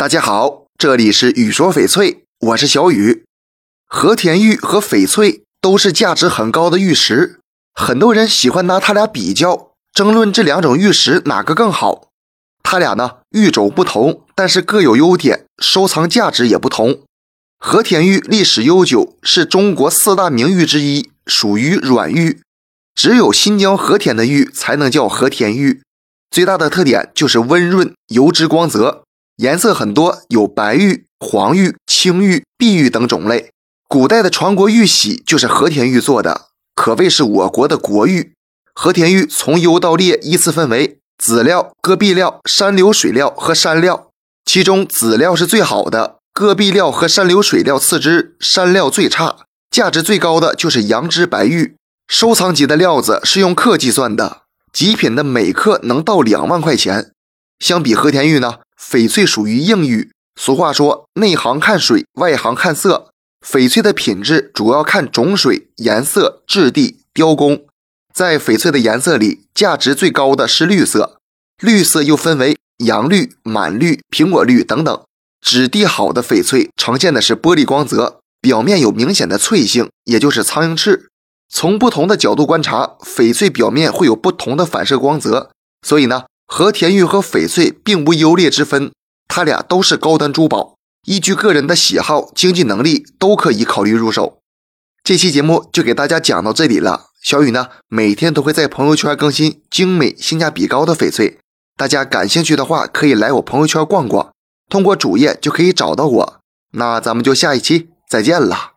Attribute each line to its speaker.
Speaker 1: 大家好，这里是雨说翡翠，我是小雨。和田玉和翡翠都是价值很高的玉石，很多人喜欢拿它俩比较，争论这两种玉石哪个更好。它俩呢，玉种不同，但是各有优点，收藏价值也不同。和田玉历史悠久，是中国四大名玉之一，属于软玉，只有新疆和田的玉才能叫和田玉。最大的特点就是温润、油脂光泽。颜色很多，有白玉、黄玉、青玉、碧玉等种类。古代的传国玉玺就是和田玉做的，可谓是我国的国玉。和田玉从优到劣依次分为籽料、戈壁料、山流水料和山料，其中籽料是最好的，戈壁料和山流水料次之，山料最差。价值最高的就是羊脂白玉，收藏级的料子是用克计算的，极品的每克能到两万块钱。相比和田玉呢？翡翠属于硬玉，俗话说内行看水，外行看色。翡翠的品质主要看种水、颜色、质地、雕工。在翡翠的颜色里，价值最高的是绿色。绿色又分为阳绿、满绿、苹果绿等等。质地好的翡翠呈现的是玻璃光泽，表面有明显的脆性，也就是苍蝇翅。从不同的角度观察，翡翠表面会有不同的反射光泽。所以呢？和田玉和翡翠并无优劣之分，它俩都是高端珠宝，依据个人的喜好、经济能力都可以考虑入手。这期节目就给大家讲到这里了。小雨呢，每天都会在朋友圈更新精美、性价比高的翡翠，大家感兴趣的话可以来我朋友圈逛逛，通过主页就可以找到我。那咱们就下一期再见了。